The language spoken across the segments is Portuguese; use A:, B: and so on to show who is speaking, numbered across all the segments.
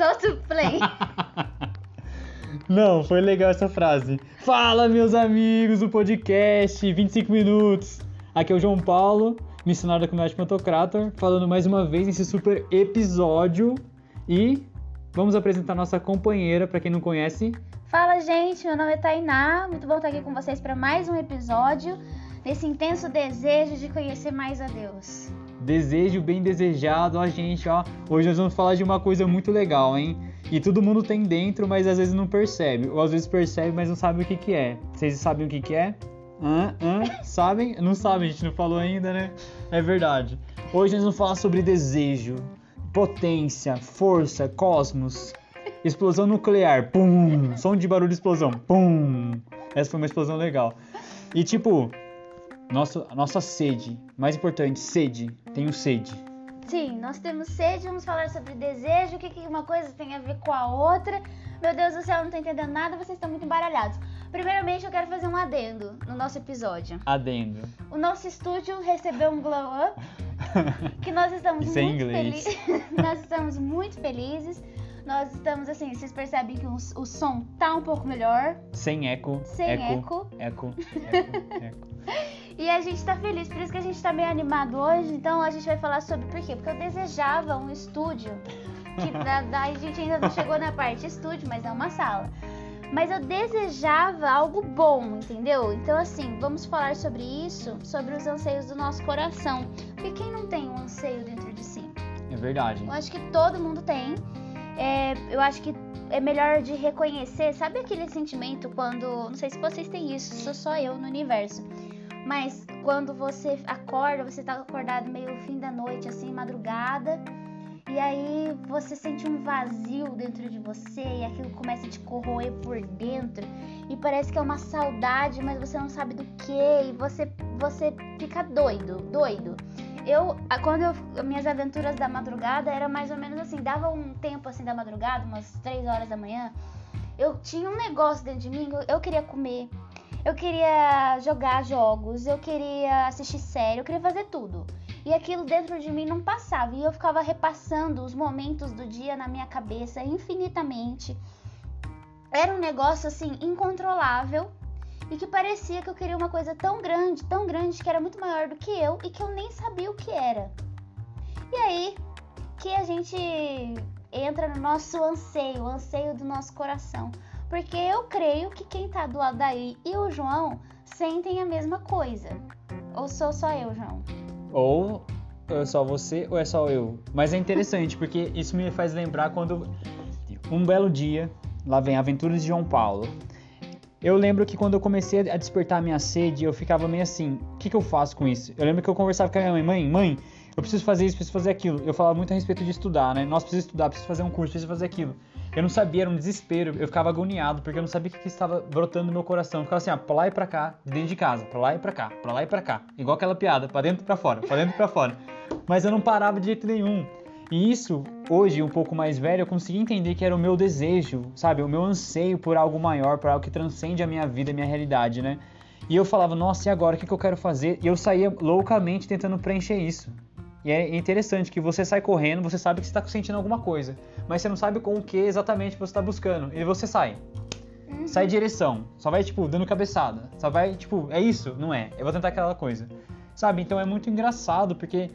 A: Solta o play.
B: Não, foi legal essa frase. Fala, meus amigos do podcast 25 minutos. Aqui é o João Paulo, missionário da comunidade Pantocrator, falando mais uma vez nesse super episódio. E vamos apresentar nossa companheira, para quem não conhece.
A: Fala, gente, meu nome é Tainá. Muito bom estar aqui com vocês para mais um episódio nesse intenso desejo de conhecer mais a Deus.
B: Desejo bem desejado, ó, gente, ó. Hoje nós vamos falar de uma coisa muito legal, hein? E todo mundo tem dentro, mas às vezes não percebe. Ou às vezes percebe, mas não sabe o que, que é. Vocês sabem o que, que é? Hã? Hã? Sabem? Não sabem, a gente não falou ainda, né? É verdade. Hoje nós vamos falar sobre desejo, potência, força, cosmos, explosão nuclear, pum, som de barulho de explosão, pum. Essa foi uma explosão legal. E tipo, nossa, nossa sede, mais importante, sede, tenho sede.
A: Sim, nós temos sede, vamos falar sobre desejo, o que, que uma coisa tem a ver com a outra. Meu Deus do céu, eu não tô entendendo nada, vocês estão muito embaralhados. Primeiramente, eu quero fazer um adendo no nosso episódio.
B: Adendo.
A: O nosso estúdio recebeu um glow up, que nós estamos
B: Isso é
A: muito
B: inglês.
A: felizes. nós estamos muito felizes. Nós estamos assim, vocês percebem que o, o som tá um pouco melhor,
B: Sem eco.
A: sem
B: eco.
A: eco.
B: Eco. Eco. eco.
A: E a gente tá feliz, por isso que a gente tá meio animado hoje. Então a gente vai falar sobre por quê? Porque eu desejava um estúdio. Que da, da- a gente ainda não chegou na parte estúdio, mas é uma sala. Mas eu desejava algo bom, entendeu? Então, assim, vamos falar sobre isso, sobre os anseios do nosso coração. Porque quem não tem um anseio dentro de si?
B: É verdade.
A: Eu acho que todo mundo tem. É, eu acho que é melhor de reconhecer. Sabe aquele sentimento quando. Não sei se vocês têm isso, sou só eu no universo. Mas quando você acorda, você tá acordado meio fim da noite, assim, madrugada. E aí você sente um vazio dentro de você e aquilo começa a te corroer por dentro. E parece que é uma saudade, mas você não sabe do que. E você, você fica doido, doido. Eu, quando eu, minhas aventuras da madrugada era mais ou menos assim, dava um tempo assim da madrugada, umas 3 horas da manhã, eu tinha um negócio dentro de mim, eu, eu queria comer, eu queria jogar jogos, eu queria assistir série, eu queria fazer tudo. E aquilo dentro de mim não passava, e eu ficava repassando os momentos do dia na minha cabeça infinitamente. Era um negócio assim incontrolável e que parecia que eu queria uma coisa tão grande, tão grande, que era muito maior do que eu e que eu nem sabia o que era. E aí que a gente entra no nosso anseio, o anseio do nosso coração. Porque eu creio que quem tá do lado daí e o João sentem a mesma coisa. Ou sou só eu, João?
B: Ou é só você ou é só eu. Mas é interessante, porque isso me faz lembrar quando um belo dia, lá vem Aventuras de João Paulo. Eu lembro que quando eu comecei a despertar a minha sede, eu ficava meio assim, o que, que eu faço com isso? Eu lembro que eu conversava com a minha mãe, mãe, mãe, eu preciso fazer isso, preciso fazer aquilo. Eu falava muito a respeito de estudar, né? Nós precisamos estudar, preciso fazer um curso, preciso fazer aquilo. Eu não sabia, era um desespero, eu ficava agoniado, porque eu não sabia o que, que estava brotando no meu coração. Eu ficava assim, ó, pra lá e pra cá, de dentro de casa, pra lá e pra cá, pra lá e pra cá. Igual aquela piada, pra dentro e pra fora, pra dentro e pra fora. Mas eu não parava de jeito nenhum. E isso, hoje, um pouco mais velho, eu consegui entender que era o meu desejo, sabe? O meu anseio por algo maior, por algo que transcende a minha vida, a minha realidade, né? E eu falava, nossa, e agora? O que, que eu quero fazer? E eu saía loucamente tentando preencher isso. E é interessante que você sai correndo, você sabe que você está sentindo alguma coisa, mas você não sabe com o que exatamente você está buscando. E você sai. Sai de direção. Só vai, tipo, dando cabeçada. Só vai, tipo, é isso? Não é. Eu vou tentar aquela coisa. Sabe? Então é muito engraçado, porque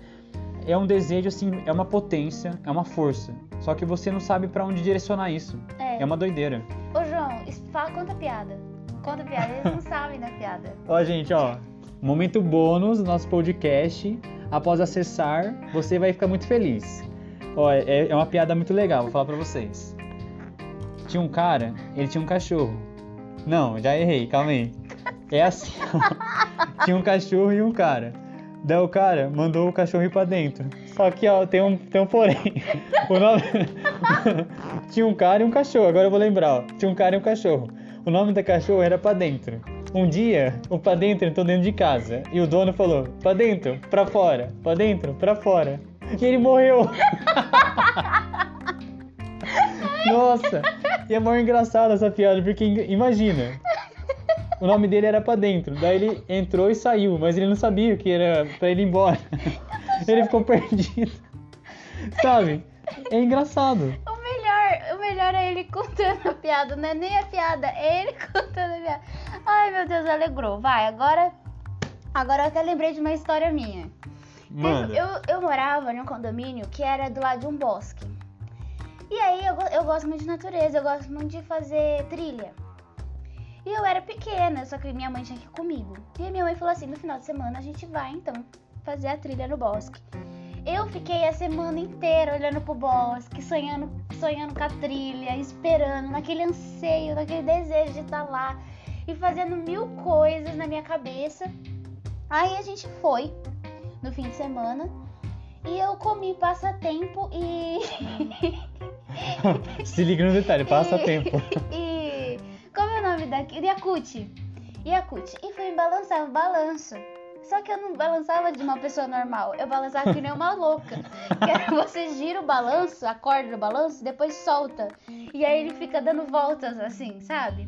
B: é um desejo, assim, é uma potência, é uma força. Só que você não sabe pra onde direcionar isso.
A: É.
B: É uma doideira.
A: Ô, João, fala, conta piada. Conta piada, eles não sabem da piada.
B: Ó, gente, ó. Momento bônus do nosso podcast. Após acessar, você vai ficar muito feliz. Ó, é, é uma piada muito legal, vou falar pra vocês. Tinha um cara, ele tinha um cachorro. Não, já errei, calma aí. É assim. Tinha um cachorro e um cara. Daí o cara mandou o cachorro ir pra dentro. Só que, ó, tem um, tem um porém. O nome... Tinha um cara e um cachorro, agora eu vou lembrar, ó. Tinha um cara e um cachorro. O nome da cachorro era pra dentro. Um dia, o pra dentro entrou dentro de casa. E o dono falou, pra dentro, pra fora, pra dentro, pra fora. E ele morreu. Nossa! E é mó engraçada essa piada, porque imagina. O nome dele era pra dentro. Daí ele entrou e saiu, mas ele não sabia que era pra ele ir embora. Ele ficou perdido. Sabe? É engraçado.
A: O melhor, melhor é ele contando a piada, não é nem a piada, é ele contando a piada. Ai, meu Deus, alegrou. Vai, agora. Agora eu até lembrei de uma história minha.
B: Mano,
A: Eu, eu morava num condomínio que era do lado de um bosque. E aí eu, eu gosto muito de natureza, eu gosto muito de fazer trilha. E eu era pequena, só que minha mãe tinha que ir comigo. E a minha mãe falou assim: no final de semana a gente vai então fazer a trilha no bosque. Eu fiquei a semana inteira olhando pro bosque, sonhando, sonhando com a trilha, esperando, naquele anseio, naquele desejo de estar lá e fazendo mil coisas na minha cabeça. Aí a gente foi no fim de semana e eu comi passatempo e.
B: se liga no detalhe, passa
A: e-
B: tempo.
A: E. Yakut. Yakut. E fui balançar o balanço. Só que eu não balançava de uma pessoa normal, eu balançava que nem uma louca. Que era você gira o balanço, a corda do balanço, depois solta. E aí ele fica dando voltas assim, sabe?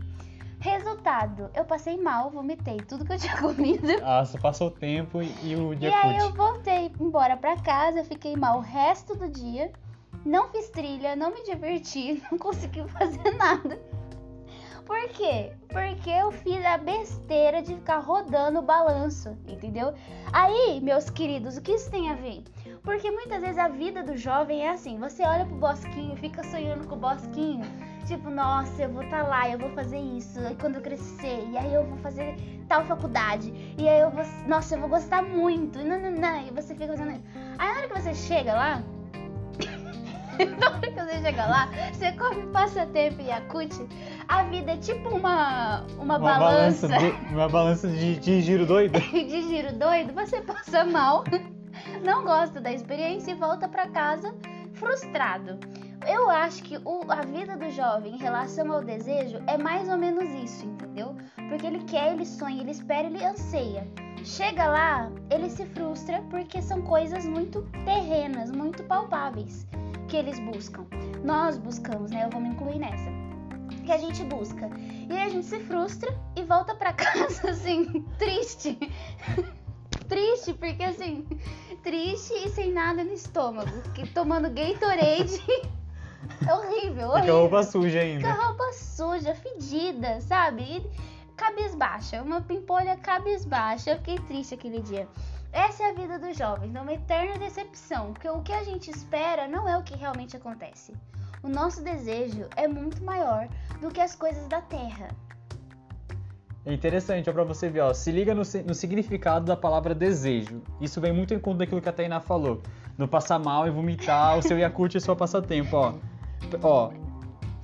A: Resultado, eu passei mal, vomitei tudo que eu tinha comido.
B: Nossa, passou o tempo e, e o
A: E
B: dia
A: aí eu voltei embora pra casa, fiquei mal o resto do dia. Não fiz trilha, não me diverti, não consegui fazer nada. Por quê? Porque eu fiz a besteira de ficar rodando o balanço, entendeu? Aí, meus queridos, o que isso tem a ver? Porque muitas vezes a vida do jovem é assim: você olha pro bosquinho, fica sonhando com o bosquinho, tipo, nossa, eu vou estar tá lá, eu vou fazer isso, e quando eu crescer, e aí eu vou fazer tal faculdade, e aí eu vou, nossa, eu vou gostar muito, e nananã, e você fica fazendo isso. Aí na hora que você chega lá, na hora que você chega lá, você come passatempo e Yakut, a vida é tipo uma, uma, balança,
B: de, uma balança de, de giro doido.
A: de giro doido, você passa mal, não gosta da experiência e volta pra casa frustrado. Eu acho que o- a vida do jovem em relação ao desejo é mais ou menos isso, entendeu? Porque ele quer, ele sonha, ele espera, ele anseia. Chega lá, ele se frustra porque são coisas muito terrenas, muito palpáveis que eles buscam. Nós buscamos, né? Eu vou me incluir nessa. Que a gente busca. E aí a gente se frustra e volta pra casa assim, triste. triste, porque assim, triste e sem nada no estômago. Que, tomando Gatorade. é horrível,
B: E com a
A: horrível.
B: roupa suja
A: Com a
B: ainda.
A: roupa suja, fedida, sabe? E cabisbaixa, uma pimpolha cabisbaixa. Eu fiquei triste aquele dia. Essa é a vida dos jovens, uma eterna decepção, porque o que a gente espera não é o que realmente acontece. O nosso desejo é muito maior do que as coisas da terra.
B: É interessante, ó, pra você ver, ó. Se liga no, no significado da palavra desejo. Isso vem muito em conta daquilo que a Tainá falou. No passar mal e vomitar, o seu Yakult e o seu passatempo, ó. Ó,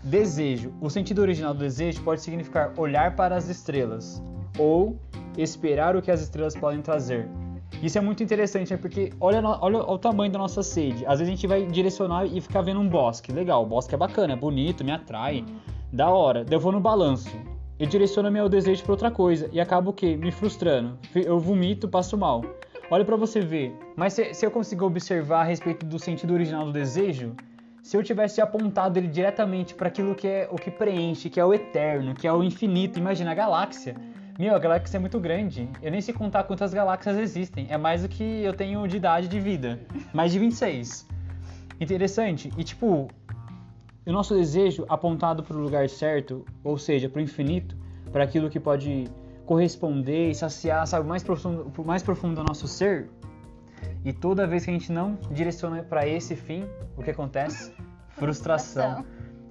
B: desejo. O sentido original do desejo pode significar olhar para as estrelas ou esperar o que as estrelas podem trazer. Isso é muito interessante, né? Porque olha, olha o tamanho da nossa sede. Às vezes a gente vai direcionar e ficar vendo um bosque. Legal, o bosque é bacana, é bonito, me atrai. Da hora. Daí eu vou no balanço. Eu direciono meu desejo para outra coisa. E acabo o quê? Me frustrando. Eu vomito, passo mal. Olha pra você ver. Mas se, se eu consigo observar a respeito do sentido original do desejo, se eu tivesse apontado ele diretamente para aquilo que é o que preenche, que é o eterno, que é o infinito, imagina a galáxia. Meu, a galáxia é muito grande. Eu nem sei contar quantas galáxias existem. É mais do que eu tenho de idade de vida. Mais de 26. Interessante. E tipo, o nosso desejo apontado para o lugar certo, ou seja, para o infinito, para aquilo que pode corresponder e saciar, sabe, mais profundo, mais profundo do nosso ser. E toda vez que a gente não direciona para esse fim, o que acontece? Frustração.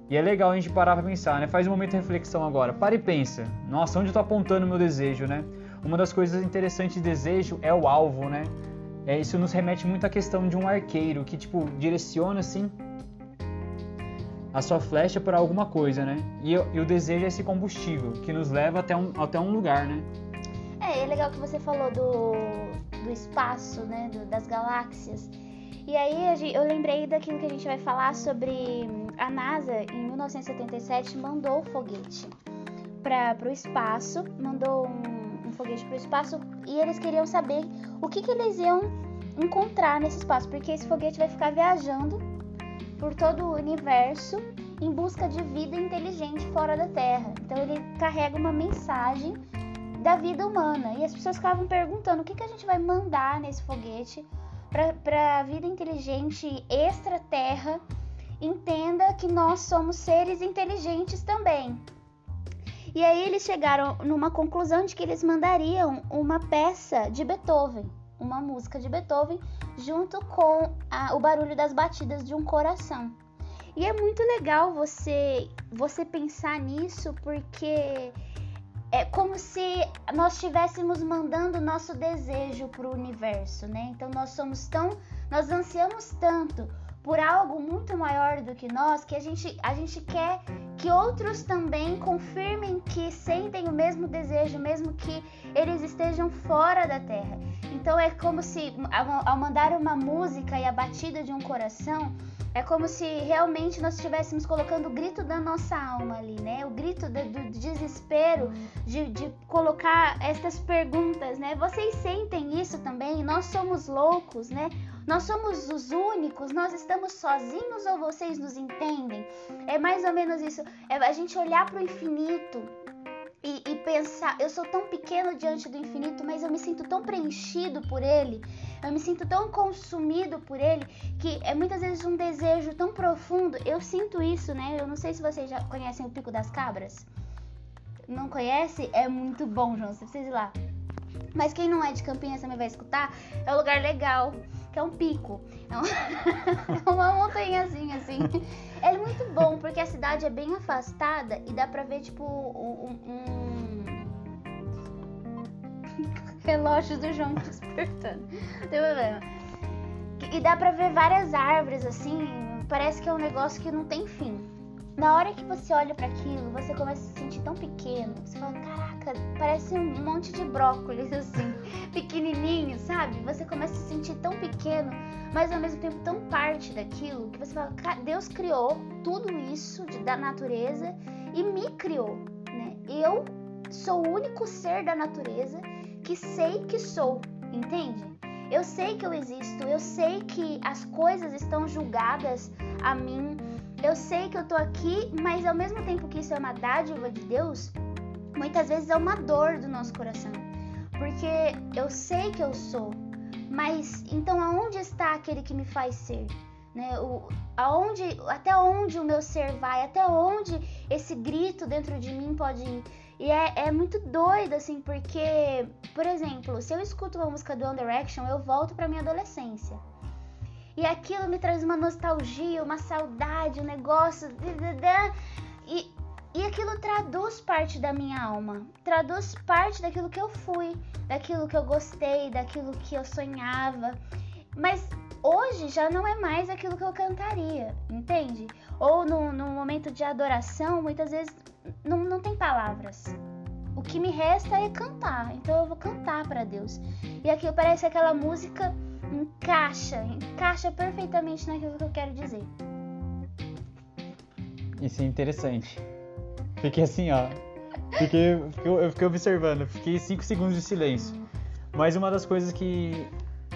B: E é legal a gente parar pra pensar, né? Faz um momento de reflexão agora. Para e pensa. Nossa, onde eu tô apontando o meu desejo, né? Uma das coisas interessantes de desejo é o alvo, né? É, isso nos remete muito à questão de um arqueiro que, tipo, direciona assim a sua flecha para alguma coisa, né? E, o- e o desejo é esse combustível que nos leva até um, até um lugar, né?
A: É, é legal que você falou do, do espaço, né? do- das galáxias. E aí eu lembrei daquilo que a gente vai falar sobre a NASA em 1977 mandou o foguete para o espaço, mandou um, um foguete para o espaço e eles queriam saber o que, que eles iam encontrar nesse espaço, porque esse foguete vai ficar viajando por todo o universo em busca de vida inteligente fora da Terra. Então ele carrega uma mensagem da vida humana. E as pessoas ficavam perguntando o que, que a gente vai mandar nesse foguete para a vida inteligente extra-terra entenda que nós somos seres inteligentes também. E aí eles chegaram numa conclusão de que eles mandariam uma peça de Beethoven, uma música de Beethoven, junto com a, o barulho das batidas de um coração. E é muito legal você você pensar nisso porque é como se nós estivéssemos mandando nosso desejo para o universo, né? Então nós somos tão, nós ansiamos tanto por algo muito maior do que nós que a gente, a gente quer que outros também confirmem que sentem o mesmo desejo, mesmo que eles estejam fora da Terra. Então é como se ao mandar uma música e a batida de um coração, é como se realmente nós estivéssemos colocando o grito da nossa alma ali, né? O grito do, do desespero de, de colocar estas perguntas, né? Vocês sentem isso também? Nós somos loucos, né? Nós somos os únicos, nós estamos sozinhos ou vocês nos entendem? É mais ou menos isso. É a gente olhar para o infinito pensar, eu sou tão pequeno diante do infinito, mas eu me sinto tão preenchido por ele, eu me sinto tão consumido por ele, que é muitas vezes um desejo tão profundo. Eu sinto isso, né? Eu não sei se vocês já conhecem o Pico das Cabras. Não conhece? É muito bom, João, você precisa ir lá. Mas quem não é de Campinas também vai escutar, é um lugar legal que é um pico. É, um... é uma montanhazinha assim. É muito bom porque a cidade é bem afastada e dá pra ver, tipo, um. um... relógio do João despertando. Não tem problema. E dá pra ver várias árvores assim. Parece que é um negócio que não tem fim. Na hora que você olha para aquilo, você começa a se sentir tão pequeno. Você fala, caraca, parece um monte de brócolis assim, pequenininho, sabe? Você começa a se sentir tão pequeno, mas ao mesmo tempo tão parte daquilo que você fala, Deus criou tudo isso de, da natureza e me criou, né? Eu sou o único ser da natureza que sei que sou, entende? Eu sei que eu existo, eu sei que as coisas estão julgadas a mim eu sei que eu tô aqui, mas ao mesmo tempo que isso é uma dádiva de Deus, muitas vezes é uma dor do nosso coração. Porque eu sei que eu sou, mas então aonde está aquele que me faz ser? Né? O, aonde, até onde o meu ser vai? Até onde esse grito dentro de mim pode ir? E é, é muito doido, assim, porque, por exemplo, se eu escuto uma música do One Direction, eu volto pra minha adolescência. E aquilo me traz uma nostalgia, uma saudade, um negócio. E, e aquilo traduz parte da minha alma, traduz parte daquilo que eu fui, daquilo que eu gostei, daquilo que eu sonhava. Mas hoje já não é mais aquilo que eu cantaria, entende? Ou no, no momento de adoração, muitas vezes não, não tem palavras. O que me resta é cantar, então eu vou cantar para Deus. E aquilo parece aquela música encaixa, encaixa perfeitamente naquilo que eu quero dizer.
B: Isso é interessante. Fiquei assim, ó. Fiquei, eu fiquei observando, fiquei 5 segundos de silêncio. Mas uma das coisas que.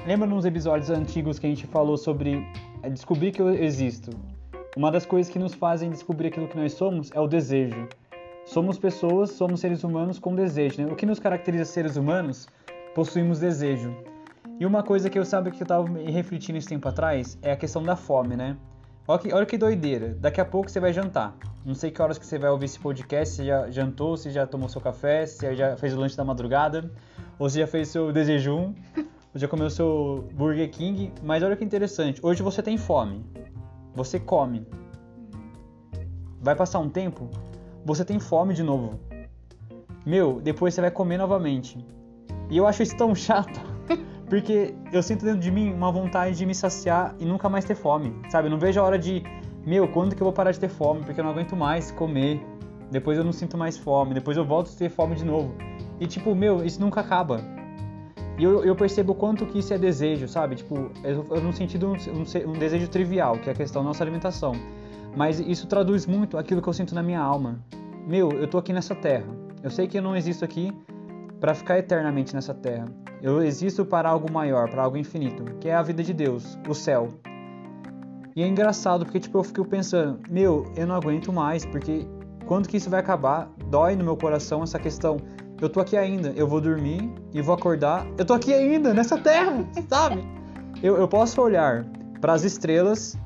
B: Lembra nos episódios antigos que a gente falou sobre é, descobrir que eu existo? Uma das coisas que nos fazem descobrir aquilo que nós somos é o desejo. Somos pessoas, somos seres humanos com desejo. Né? O que nos caracteriza seres humanos? Possuímos desejo. E uma coisa que eu sabe que eu tava me refletindo esse tempo atrás é a questão da fome, né? Olha que, olha que doideira. Daqui a pouco você vai jantar. Não sei que horas que você vai ouvir esse podcast, se já jantou, se já tomou seu café, se já fez o lanche da madrugada, ou se já fez seu desejum, ou já comeu seu Burger King. Mas olha que interessante. Hoje você tem fome. Você come. Vai passar um tempo, você tem fome de novo. Meu, depois você vai comer novamente. E eu acho isso tão chato. Porque eu sinto dentro de mim uma vontade de me saciar e nunca mais ter fome, sabe? Eu não vejo a hora de, meu, quando que eu vou parar de ter fome? Porque eu não aguento mais comer. Depois eu não sinto mais fome, depois eu volto a ter fome de novo. E tipo, meu, isso nunca acaba. E eu, eu percebo o quanto que isso é desejo, sabe? Tipo, eu, eu no sentido um, um desejo trivial, que é a questão da nossa alimentação. Mas isso traduz muito aquilo que eu sinto na minha alma. Meu, eu tô aqui nessa terra. Eu sei que eu não existo aqui para ficar eternamente nessa terra. Eu existo para algo maior, para algo infinito, que é a vida de Deus, o céu. E é engraçado porque tipo eu fico pensando, meu, eu não aguento mais, porque quando que isso vai acabar? Dói no meu coração essa questão. Eu tô aqui ainda, eu vou dormir e vou acordar. Eu tô aqui ainda nessa terra, sabe? Eu, eu posso olhar para as estrelas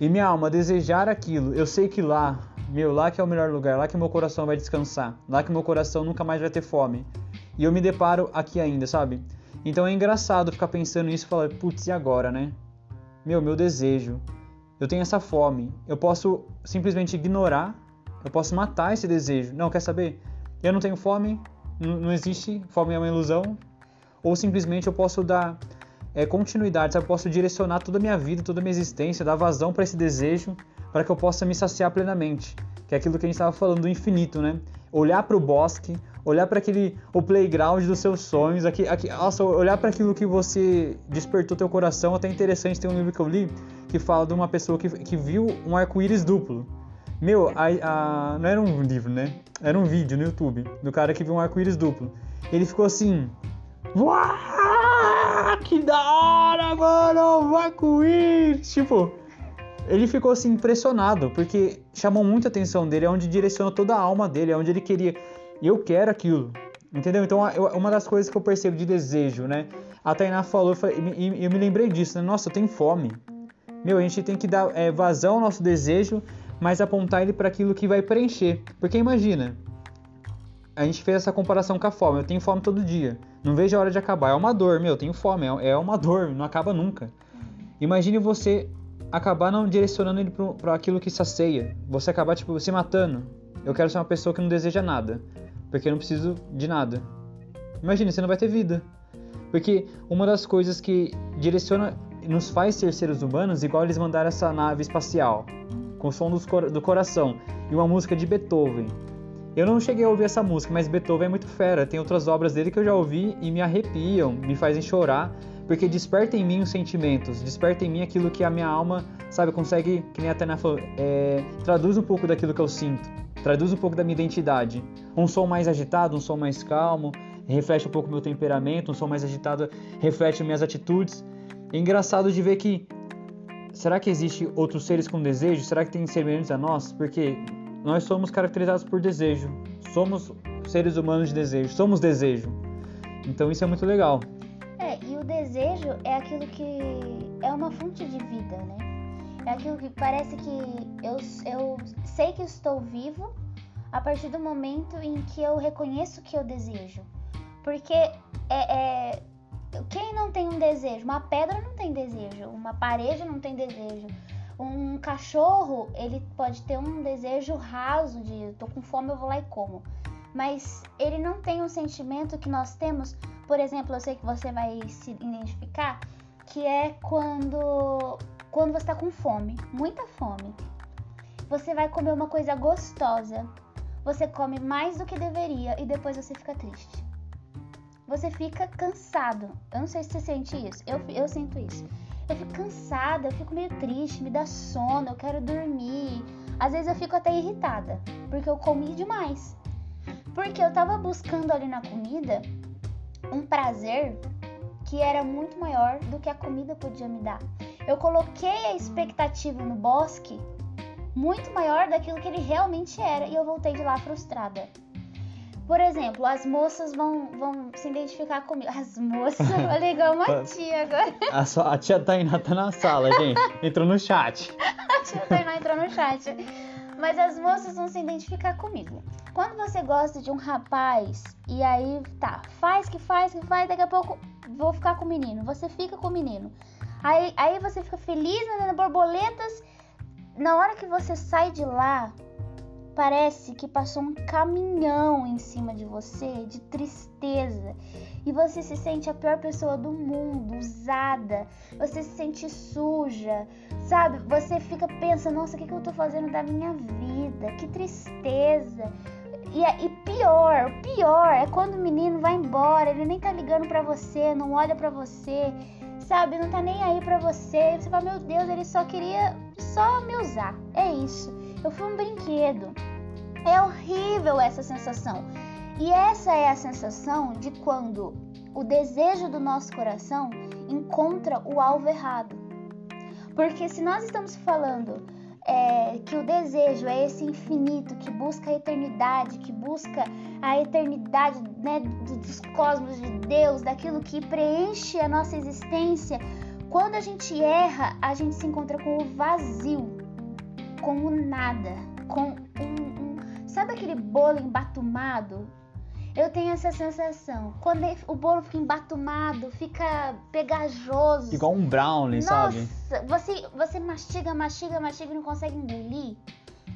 B: e minha alma desejar aquilo, eu sei que lá, meu, lá que é o melhor lugar, lá que meu coração vai descansar, lá que meu coração nunca mais vai ter fome. E eu me deparo aqui ainda, sabe? Então é engraçado ficar pensando nisso e falar, putz, e agora, né? Meu, meu desejo. Eu tenho essa fome. Eu posso simplesmente ignorar, eu posso matar esse desejo. Não, quer saber? Eu não tenho fome, não existe, fome é uma ilusão. Ou simplesmente eu posso dar é, continuidade, sabe? Eu posso direcionar toda a minha vida, toda a minha existência, dar vazão para esse desejo, para que eu possa me saciar plenamente. Que é aquilo que a gente estava falando do infinito, né? Olhar para o bosque, olhar para aquele o playground dos seus sonhos, aqui, aqui, nossa, olhar para aquilo que você despertou teu coração. Até interessante, tem um livro que eu li que fala de uma pessoa que, que viu um arco-íris duplo. Meu, a, a, não era um livro, né? Era um vídeo no YouTube do cara que viu um arco-íris duplo. Ele ficou assim, que da hora, mano! Com isso! Tipo, ele ficou assim impressionado, porque chamou muita atenção dele, é onde direcionou toda a alma dele, é onde ele queria. Eu quero aquilo. Entendeu? Então, uma das coisas que eu percebo de desejo, né? A Tainá falou, e eu me lembrei disso, né? Nossa, eu tenho fome. Meu, a gente tem que dar é, vazão ao nosso desejo, mas apontar ele para aquilo que vai preencher. Porque imagina, a gente fez essa comparação com a fome. Eu tenho fome todo dia. Não vejo a hora de acabar. É uma dor, meu. Eu tenho fome. É, é uma dor. Não acaba nunca. Imagine você acabar não direcionando ele para aquilo que sacia. Você acabar, tipo, se matando. Eu quero ser uma pessoa que não deseja nada. Porque eu não preciso de nada. Imagine, você não vai ter vida. Porque uma das coisas que direciona, nos faz ser seres humanos, igual eles mandaram essa nave espacial, com o som do coração, e uma música de Beethoven. Eu não cheguei a ouvir essa música, mas Beethoven é muito fera. Tem outras obras dele que eu já ouvi e me arrepiam, me fazem chorar, porque desperta em mim os sentimentos, desperta em mim aquilo que a minha alma, sabe, consegue, que nem a Tana falou, é, traduz um pouco daquilo que eu sinto, traduz um pouco da minha identidade. Um som mais agitado, um som mais calmo, reflete um pouco meu temperamento, um som mais agitado reflete minhas atitudes. É engraçado de ver que será que existe outros seres com desejo? Será que tem semelhantes a nós? Porque nós somos caracterizados por desejo. Somos seres humanos de desejo. Somos desejo. Então isso é muito legal.
A: É, e o desejo é aquilo que é uma fonte de vida, né? É aquilo que parece que eu, eu sei que estou vivo a partir do momento em que eu reconheço que eu desejo. Porque é, é, quem não tem um desejo? Uma pedra não tem desejo, uma parede não tem desejo, um cachorro, ele pode ter um desejo raso de tô com fome, eu vou lá e como. Mas ele não tem um sentimento que nós temos, por exemplo, eu sei que você vai se identificar, que é quando quando você está com fome, muita fome. Você vai comer uma coisa gostosa. Você come mais do que deveria e depois você fica triste. Você fica cansado. Eu não sei se você sente isso. Eu, eu sinto isso eu fico cansada, eu fico meio triste, me dá sono, eu quero dormir. Às vezes eu fico até irritada, porque eu comi demais. Porque eu tava buscando ali na comida um prazer que era muito maior do que a comida podia me dar. Eu coloquei a expectativa no bosque muito maior daquilo que ele realmente era e eu voltei de lá frustrada. Por exemplo, as moças vão, vão se identificar comigo. As moças, olha igual uma tia agora.
B: A, sua, a tia Tainá tá na sala, gente. Entrou no chat.
A: a tia Tainá entrou no chat. Mas as moças vão se identificar comigo. Quando você gosta de um rapaz e aí tá, faz que faz que faz, daqui a pouco vou ficar com o menino. Você fica com o menino. Aí, aí você fica feliz, mandando borboletas. Na hora que você sai de lá, Parece que passou um caminhão em cima de você de tristeza e você se sente a pior pessoa do mundo, usada, você se sente suja, sabe? Você fica pensando, nossa, o que, que eu tô fazendo da minha vida? Que tristeza. E, e pior, pior é quando o menino vai embora, ele nem tá ligando para você, não olha para você, sabe? Não tá nem aí para você. Você fala, meu Deus, ele só queria só me usar. É isso. Eu fui um brinquedo. É horrível essa sensação. E essa é a sensação de quando o desejo do nosso coração encontra o alvo errado. Porque se nós estamos falando é, que o desejo é esse infinito que busca a eternidade, que busca a eternidade né, dos cosmos de Deus, daquilo que preenche a nossa existência, Quando a gente erra, a gente se encontra com o vazio, com o nada, com um, um sabe aquele bolo embatumado? Eu tenho essa sensação. Quando o bolo fica embatumado, fica pegajoso.
B: Igual um brownie,
A: Nossa,
B: sabe?
A: Você, você mastiga, mastiga, mastiga e não consegue engolir.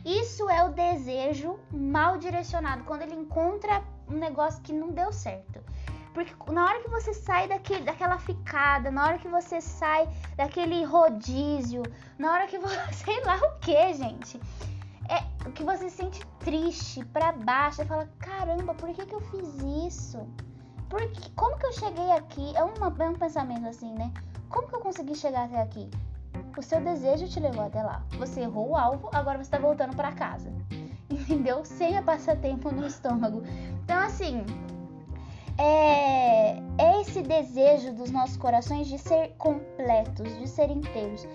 A: Isso é o desejo mal direcionado, quando ele encontra um negócio que não deu certo. Porque na hora que você sai daquele, daquela ficada, na hora que você sai daquele rodízio, na hora que você. sei lá o que, gente. É que você se sente triste, pra baixo, e fala: caramba, por que, que eu fiz isso? Por que, como que eu cheguei aqui? É, uma, é um pensamento assim, né? Como que eu consegui chegar até aqui? O seu desejo te levou até lá. Você errou o alvo, agora você tá voltando para casa. Entendeu? Sem a passatempo no estômago. Então, assim, é, é esse desejo dos nossos corações de ser completos, de ser inteiros.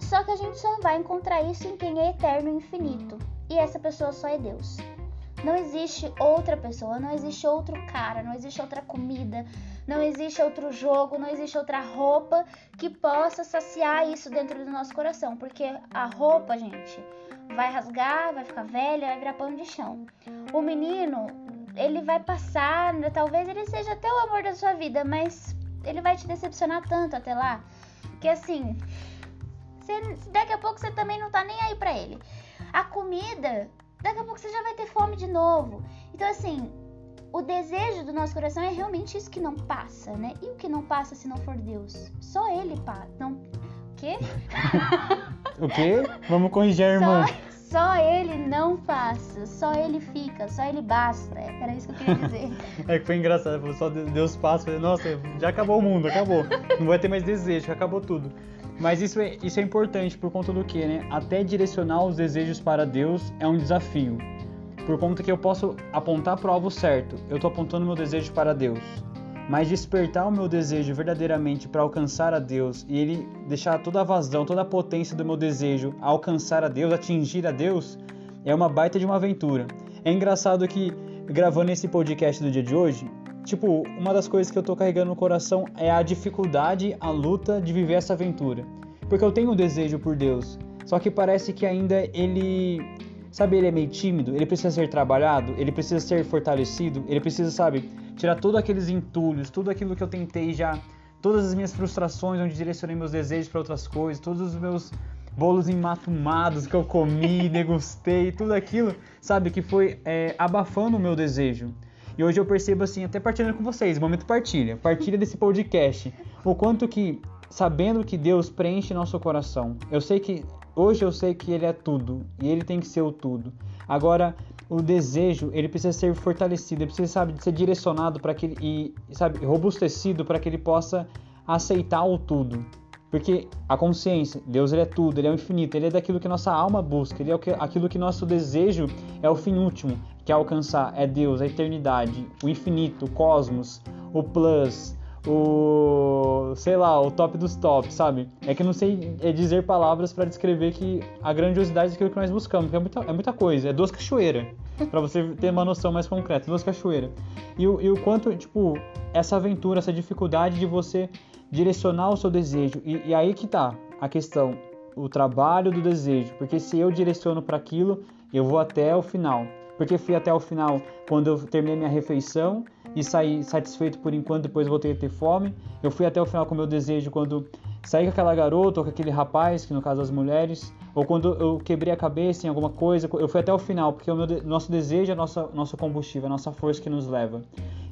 A: Só que a gente só vai encontrar isso em quem é eterno e infinito. E essa pessoa só é Deus. Não existe outra pessoa, não existe outro cara, não existe outra comida, não existe outro jogo, não existe outra roupa que possa saciar isso dentro do nosso coração. Porque a roupa, gente, vai rasgar, vai ficar velha, vai virar pano de chão. O menino, ele vai passar, talvez ele seja até o amor da sua vida, mas ele vai te decepcionar tanto até lá, que assim, você, daqui a pouco você também não tá nem aí pra ele. A comida, daqui a pouco você já vai ter fome de novo. Então assim, o desejo do nosso coração é realmente isso que não passa, né? E o que não passa se não for Deus? Só ele passa. Não... O quê?
B: o quê? Vamos corrigir a irmã.
A: Só... Ele não passa, só ele fica, só ele basta. Era isso que eu queria dizer.
B: é que foi engraçado, só Deus passa. Nossa, já acabou o mundo, acabou. Não vai ter mais desejo, acabou tudo. Mas isso é, isso é importante por conta do que, né? Até direcionar os desejos para Deus é um desafio. Por conta que eu posso apontar para o alvo certo, eu estou apontando meu desejo para Deus mas despertar o meu desejo verdadeiramente para alcançar a Deus e ele deixar toda a vazão, toda a potência do meu desejo alcançar a Deus, atingir a Deus, é uma baita de uma aventura. É engraçado que gravando esse podcast do dia de hoje, tipo, uma das coisas que eu tô carregando no coração é a dificuldade, a luta de viver essa aventura. Porque eu tenho um desejo por Deus, só que parece que ainda ele sabe, ele é meio tímido, ele precisa ser trabalhado, ele precisa ser fortalecido, ele precisa, sabe, tirar todos aqueles entulhos, tudo aquilo que eu tentei já, todas as minhas frustrações, onde direcionei meus desejos para outras coisas, todos os meus bolos ematumados que eu comi, degustei, tudo aquilo, sabe, que foi é, abafando o meu desejo. E hoje eu percebo assim, até partilhando com vocês, momento partilha, partilha desse podcast, o quanto que, sabendo que Deus preenche nosso coração, eu sei que, hoje eu sei que Ele é tudo, e Ele tem que ser o tudo. Agora, o desejo ele precisa ser fortalecido, ele precisa sabe, ser direcionado para que ele, e sabe robustecido para que ele possa aceitar o tudo. Porque a consciência, Deus ele é tudo, ele é o infinito, ele é daquilo que nossa alma busca, ele é aquilo que nosso desejo é o fim último, que é alcançar, é Deus, a eternidade, o infinito, o cosmos, o plus, o sei lá, o top dos tops, sabe? É que eu não sei é dizer palavras para descrever que a grandiosidade daquilo que nós buscamos, porque é muita, é muita coisa, é duas cachoeiras, para você ter uma noção mais concreta, duas cachoeiras. E, o, e o quanto, tipo, essa aventura, essa dificuldade de você direcionar o seu desejo. E, e aí que tá a questão, o trabalho do desejo, porque se eu direciono para aquilo, eu vou até o final. Porque fui até o final quando eu terminei minha refeição e saí satisfeito por enquanto, depois voltei a ter fome. Eu fui até o final com o meu desejo quando saí com aquela garota ou com aquele rapaz, que no caso as mulheres, ou quando eu quebrei a cabeça em alguma coisa, eu fui até o final, porque o meu, nosso desejo é nosso, nosso combustível, a nossa força que nos leva.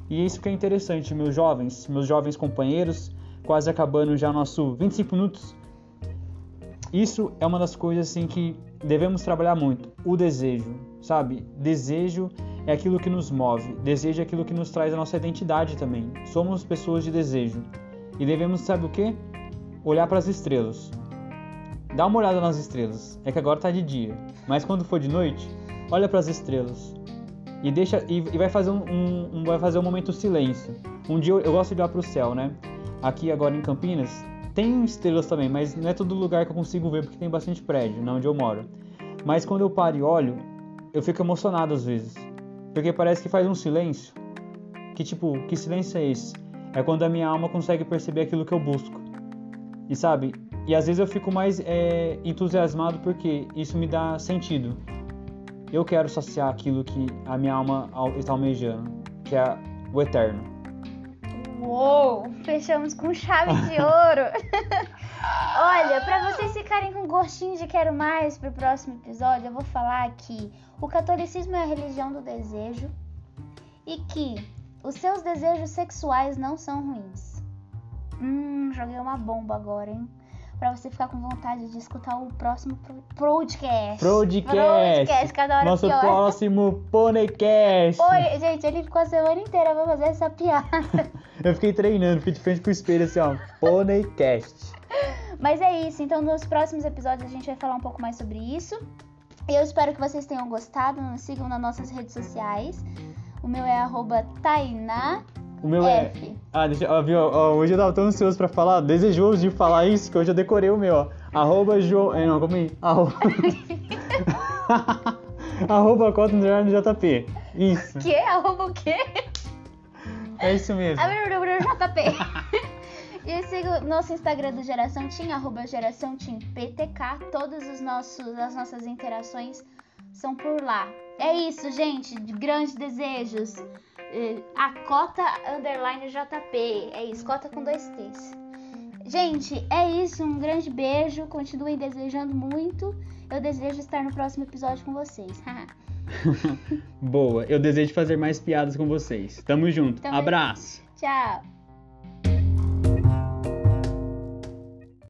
B: E isso que é interessante, meus jovens, meus jovens companheiros, quase acabando já nosso 25 minutos. Isso é uma das coisas assim que devemos trabalhar muito, o desejo, sabe? Desejo é aquilo que nos move, desejo é aquilo que nos traz a nossa identidade também. Somos pessoas de desejo. E devemos, sabe o que? Olhar para as estrelas. Dá uma olhada nas estrelas. É que agora está de dia, mas quando for de noite, olha para as estrelas. E deixa e, e vai fazer um, um, um, vai fazer um momento silêncio. Um dia eu, eu gosto de olhar para o céu, né? Aqui agora em Campinas tem estrelas também, mas não é todo lugar que eu consigo ver porque tem bastante prédio, não onde eu moro. Mas quando eu paro e olho, eu fico emocionado às vezes. Porque parece que faz um silêncio. Que tipo, que silêncio é esse? É quando a minha alma consegue perceber aquilo que eu busco. E sabe? E às vezes eu fico mais é, entusiasmado porque isso me dá sentido. Eu quero saciar aquilo que a minha alma está almejando, que é o eterno.
A: Uou! Fechamos com chave de ouro! Olha, para vocês ficarem com gostinho de quero mais pro próximo episódio, eu vou falar que o catolicismo é a religião do desejo e que os seus desejos sexuais não são ruins. Hum, joguei uma bomba agora, hein? Pra você ficar com vontade de escutar o próximo podcast.
B: Podcast.
A: Podcast, cada hora
B: Nosso
A: pior.
B: próximo Ponecast.
A: Oi, gente, ele ficou a semana inteira pra fazer essa piada.
B: Eu fiquei treinando, fiquei de frente pro espelho assim, ó. Ponecast.
A: Mas é isso, então nos próximos episódios a gente vai falar um pouco mais sobre isso. Eu espero que vocês tenham gostado. Nos sigam nas nossas redes sociais. O meu é arroba Tainá
B: O meu é.
A: F.
B: Ah, deixa, ó, viu? ó, hoje eu tava tão ansioso pra falar, desejoso de falar isso, que hoje eu decorei o meu, ó. Arroba João. É, não, calma aí. Arroba. arroba Cotton JP. Isso.
A: Que? Arroba o quê?
B: É isso mesmo.
A: JP. E siga o nosso Instagram do Geração Team, arroba Geração Team PTK. Todas os nossos, as nossas interações são por lá. É isso, gente. De grandes desejos. A cota underline JP. É isso, cota com dois T's. Gente, é isso. Um grande beijo. Continuem desejando muito. Eu desejo estar no próximo episódio com vocês.
B: Boa. Eu desejo fazer mais piadas com vocês. Tamo junto.
A: Também.
B: Abraço.
A: Tchau.